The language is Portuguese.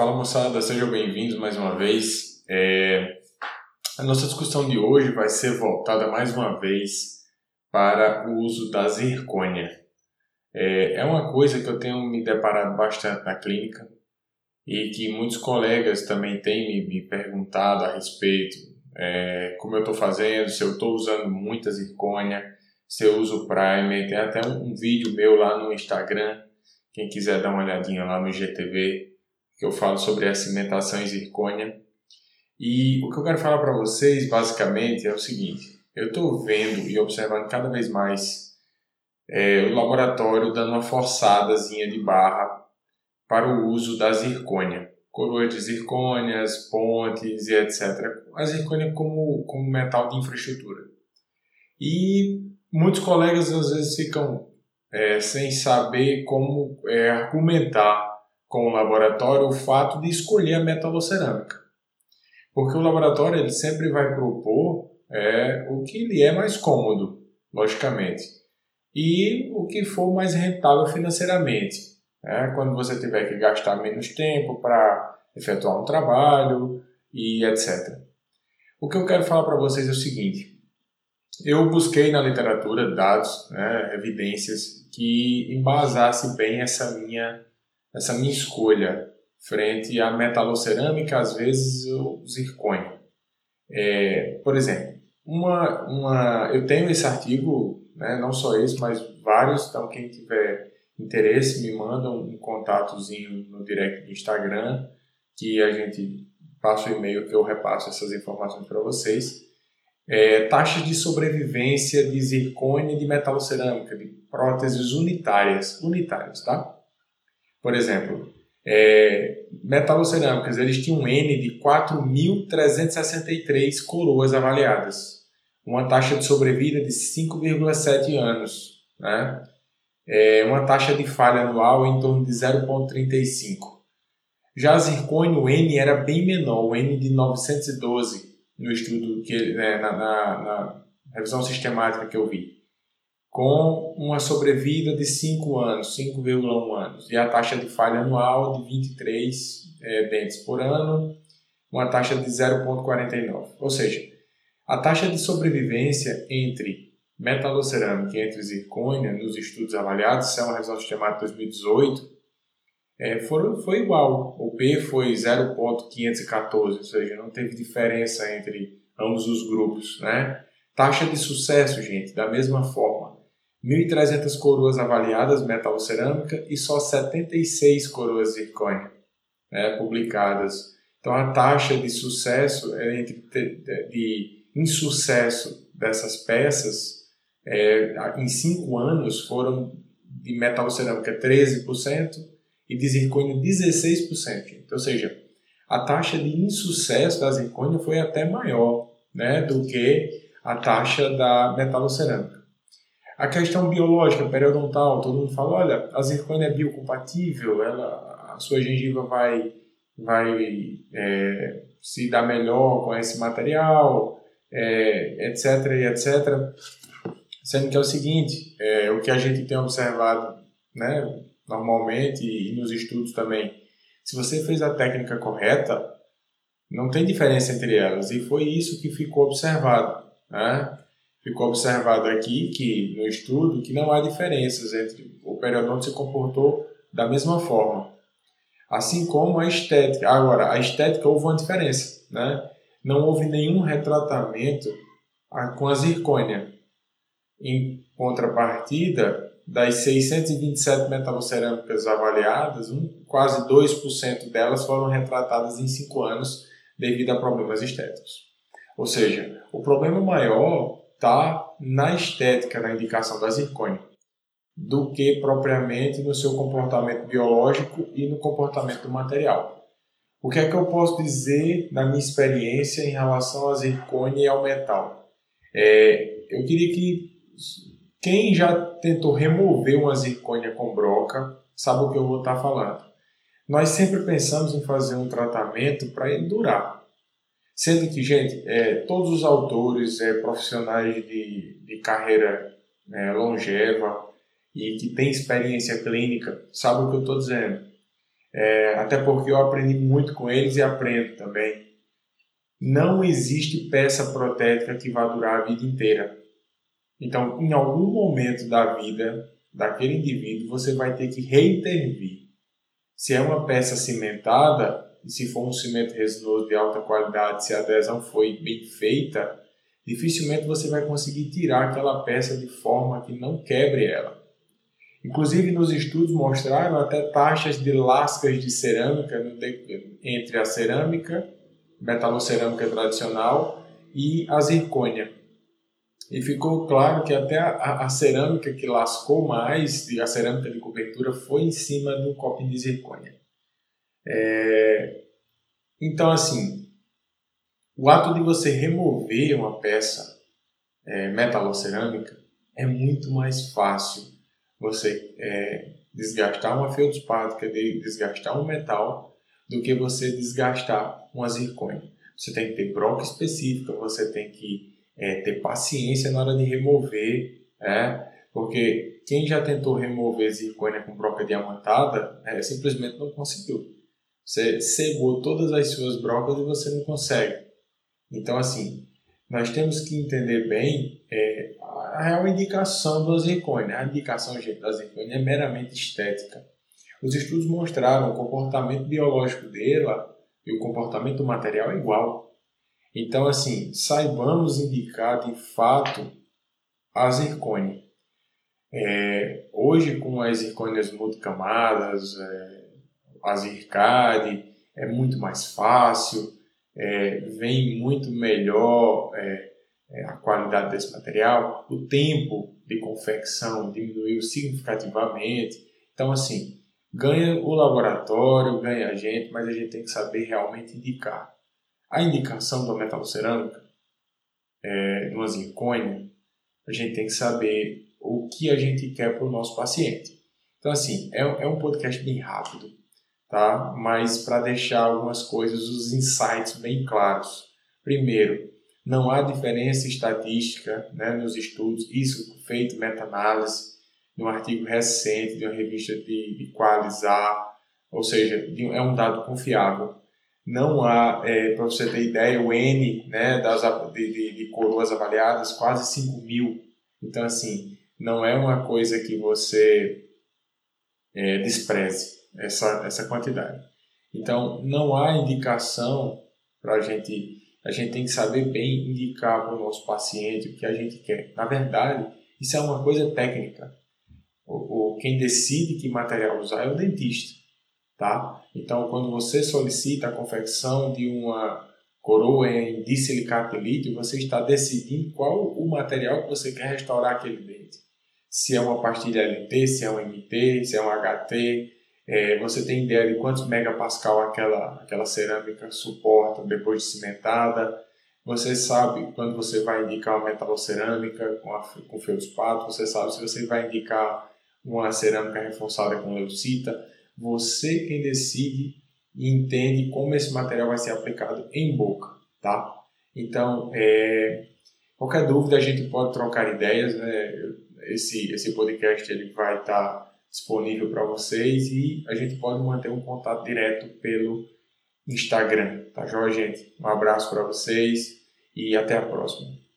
Fala moçada, sejam bem-vindos mais uma vez. É... A nossa discussão de hoje vai ser voltada mais uma vez para o uso da zircônia. É, é uma coisa que eu tenho me deparado bastante na clínica e que muitos colegas também têm me, me perguntado a respeito, é, como eu estou fazendo, se eu estou usando muita zircônia, se eu uso primer. Tem até um, um vídeo meu lá no Instagram, quem quiser dar uma olhadinha lá no GTV, que eu falo sobre a cimentação em zircônia. E o que eu quero falar para vocês, basicamente, é o seguinte: eu estou vendo e observando cada vez mais é, o laboratório dando uma forçadazinha de barra para o uso da zircônia. Coroas de zircônias, pontes e etc. A zircônia como, como metal de infraestrutura. E muitos colegas às vezes ficam é, sem saber como é, argumentar com o laboratório o fato de escolher a metalocerâmica. Porque o laboratório ele sempre vai propor é, o que lhe é mais cômodo, logicamente, e o que for mais rentável financeiramente. É, quando você tiver que gastar menos tempo para efetuar um trabalho e etc. O que eu quero falar para vocês é o seguinte: eu busquei na literatura dados, né, evidências que embasassem bem essa minha essa minha escolha frente à metalocerâmica, às vezes o zircônio. É, por exemplo, uma, uma, eu tenho esse artigo, né, não só esse, mas vários, então quem tiver interesse me manda um contatozinho no direct do Instagram, que a gente passa o e-mail que eu repasso essas informações para vocês. É, taxas de sobrevivência de zircônia e de metalocerâmica, de próteses unitárias, unitárias, tá? Por exemplo, é, metalocerâmicas, eles tinham um N de 4.363 coroas avaliadas, uma taxa de sobrevida de 5,7 anos, né? É, uma taxa de falha anual em torno de 0,35. Já zircônio, o N era bem menor, o N de 912, no estudo, que, né, na, na, na revisão sistemática que eu vi com uma sobrevida de 5 anos, 5,1 anos, e a taxa de falha anual de 23 é, dentes por ano, uma taxa de 0,49. Ou seja, a taxa de sobrevivência entre metalocerâmica e entre zircônia nos estudos avaliados, é uma revisão sistemática de 2018, é, foram, foi igual. O P foi 0,514, ou seja, não teve diferença entre ambos os grupos. Né? Taxa de sucesso, gente, da mesma forma. 1.300 coroas avaliadas metal-cerâmica e só 76 coroas zircônia né, publicadas. Então a taxa de sucesso é de insucesso dessas peças é, em 5 anos foram de metal-cerâmica 13% e de zircônio 16%. Então, ou seja, a taxa de insucesso da zircônia foi até maior né, do que a taxa da metalocerâmica. A questão biológica, periodontal, todo mundo fala, olha, a zircônia é biocompatível, ela, a sua gengiva vai, vai é, se dar melhor com esse material, é, etc, etc. Sendo que é o seguinte, é, o que a gente tem observado né, normalmente e nos estudos também, se você fez a técnica correta, não tem diferença entre elas. E foi isso que ficou observado. Né? Ficou observado aqui que no estudo que não há diferenças entre o periodonto se comportou da mesma forma, assim como a estética. Agora, a estética houve uma diferença, né? Não houve nenhum retratamento com a zircônia. Em contrapartida, das 627 metalocerâmicas avaliadas, um, quase 2% delas foram retratadas em 5 anos devido a problemas estéticos. Ou seja, o problema maior está na estética, na indicação da zircônia, do que propriamente no seu comportamento biológico e no comportamento do material. O que é que eu posso dizer na minha experiência em relação à zircônia e ao metal? É, eu queria que quem já tentou remover uma zircônia com broca sabe o que eu vou estar falando. Nós sempre pensamos em fazer um tratamento para ele durar. Sendo que, gente, é, todos os autores é, profissionais de, de carreira é, longeva e que têm experiência clínica sabem o que eu estou dizendo. é, até porque eu aprendi muito com eles e aprendo também. Não existe peça protética que vá durar a vida inteira. Então, em algum momento da vida daquele indivíduo, você vai ter que reintervir. Se é uma peça cimentada, e se for um cimento resinoso de alta qualidade, se a adesão foi bem feita, dificilmente você vai conseguir tirar aquela peça de forma que não quebre ela. Inclusive, nos estudos mostraram até taxas de lascas de cerâmica entre a cerâmica, metalocerâmica tradicional, e a zircônia. E ficou claro que até a, a, cerâmica que lascou mais, a cerâmica de cobertura, foi em cima do copo de zircônia. É... Então, assim, o ato de você remover uma peça é, metalocerâmica é muito mais fácil você é, desgastar uma feldspática, desgastar um metal, do que você desgastar uma zircônia. Você tem que ter broca específica, você tem que é, ter paciência na hora de remover, é, porque quem já tentou remover zircônia com broca diamantada é, simplesmente não conseguiu. Você cegou todas as suas brocas e você não consegue. Então, assim, nós temos que entender bem é, a real indicação da zircônia. A indicação da zircônia é meramente estética. Os estudos mostraram o comportamento biológico dela e o comportamento do material é igual. Então, assim, saibamos indicar de fato a zircônia. É, hoje, com as zircônias multicamadas, é, a zircade, é muito mais fácil, é, vem muito melhor é, é, a qualidade desse material, o tempo de confecção diminuiu significativamente. Então, assim, ganha o laboratório, ganha a gente, mas a gente tem que saber realmente indicar a indicação da metalocerâmica, é, numa zircônia, a gente tem que saber o que a gente quer para o nosso paciente. Então, assim, é, é um podcast bem rápido, tá? Mas para deixar algumas coisas, os insights bem claros. Primeiro, não há diferença estatística né, nos estudos, isso feito meta-análise, num artigo recente de uma revista de, de Qualizar, ou seja, é um dado confiável não há, é, para você ter ideia, o N né, das, de, de, de, coroas avaliadas, quase 5 mil. Então, assim, não é uma coisa que você é, despreze essa, essa quantidade. Então, não há indicação para a gente. A gente tem que saber bem indicar para o nosso paciente o que a gente quer. Na verdade, isso é uma coisa técnica. O, o, quem decide que material usar é o dentista. Tá? Então, quando você solicita a confecção de uma coroa em disilicato de lítio, você está decidindo qual o material que você quer restaurar aquele dente. Se é uma pastilha LT, se é um MT, se é um HT, é, você tem ideia de quantos megapascal aquela, aquela cerâmica suporta depois de cimentada. Você sabe quando você vai indicar uma metalocerâmica com, com feldspato, você sabe se você vai indicar uma cerâmica reforçada com leucita você quem decide e entende como esse material vai ser aplicado em boca, tá? Então, é, qualquer dúvida a gente pode trocar ideias, né? Esse, esse podcast ele vai estar disponível para vocês e a gente pode manter um contato direto pelo Instagram, tá joia, gente? Um abraço para vocês e até a próxima.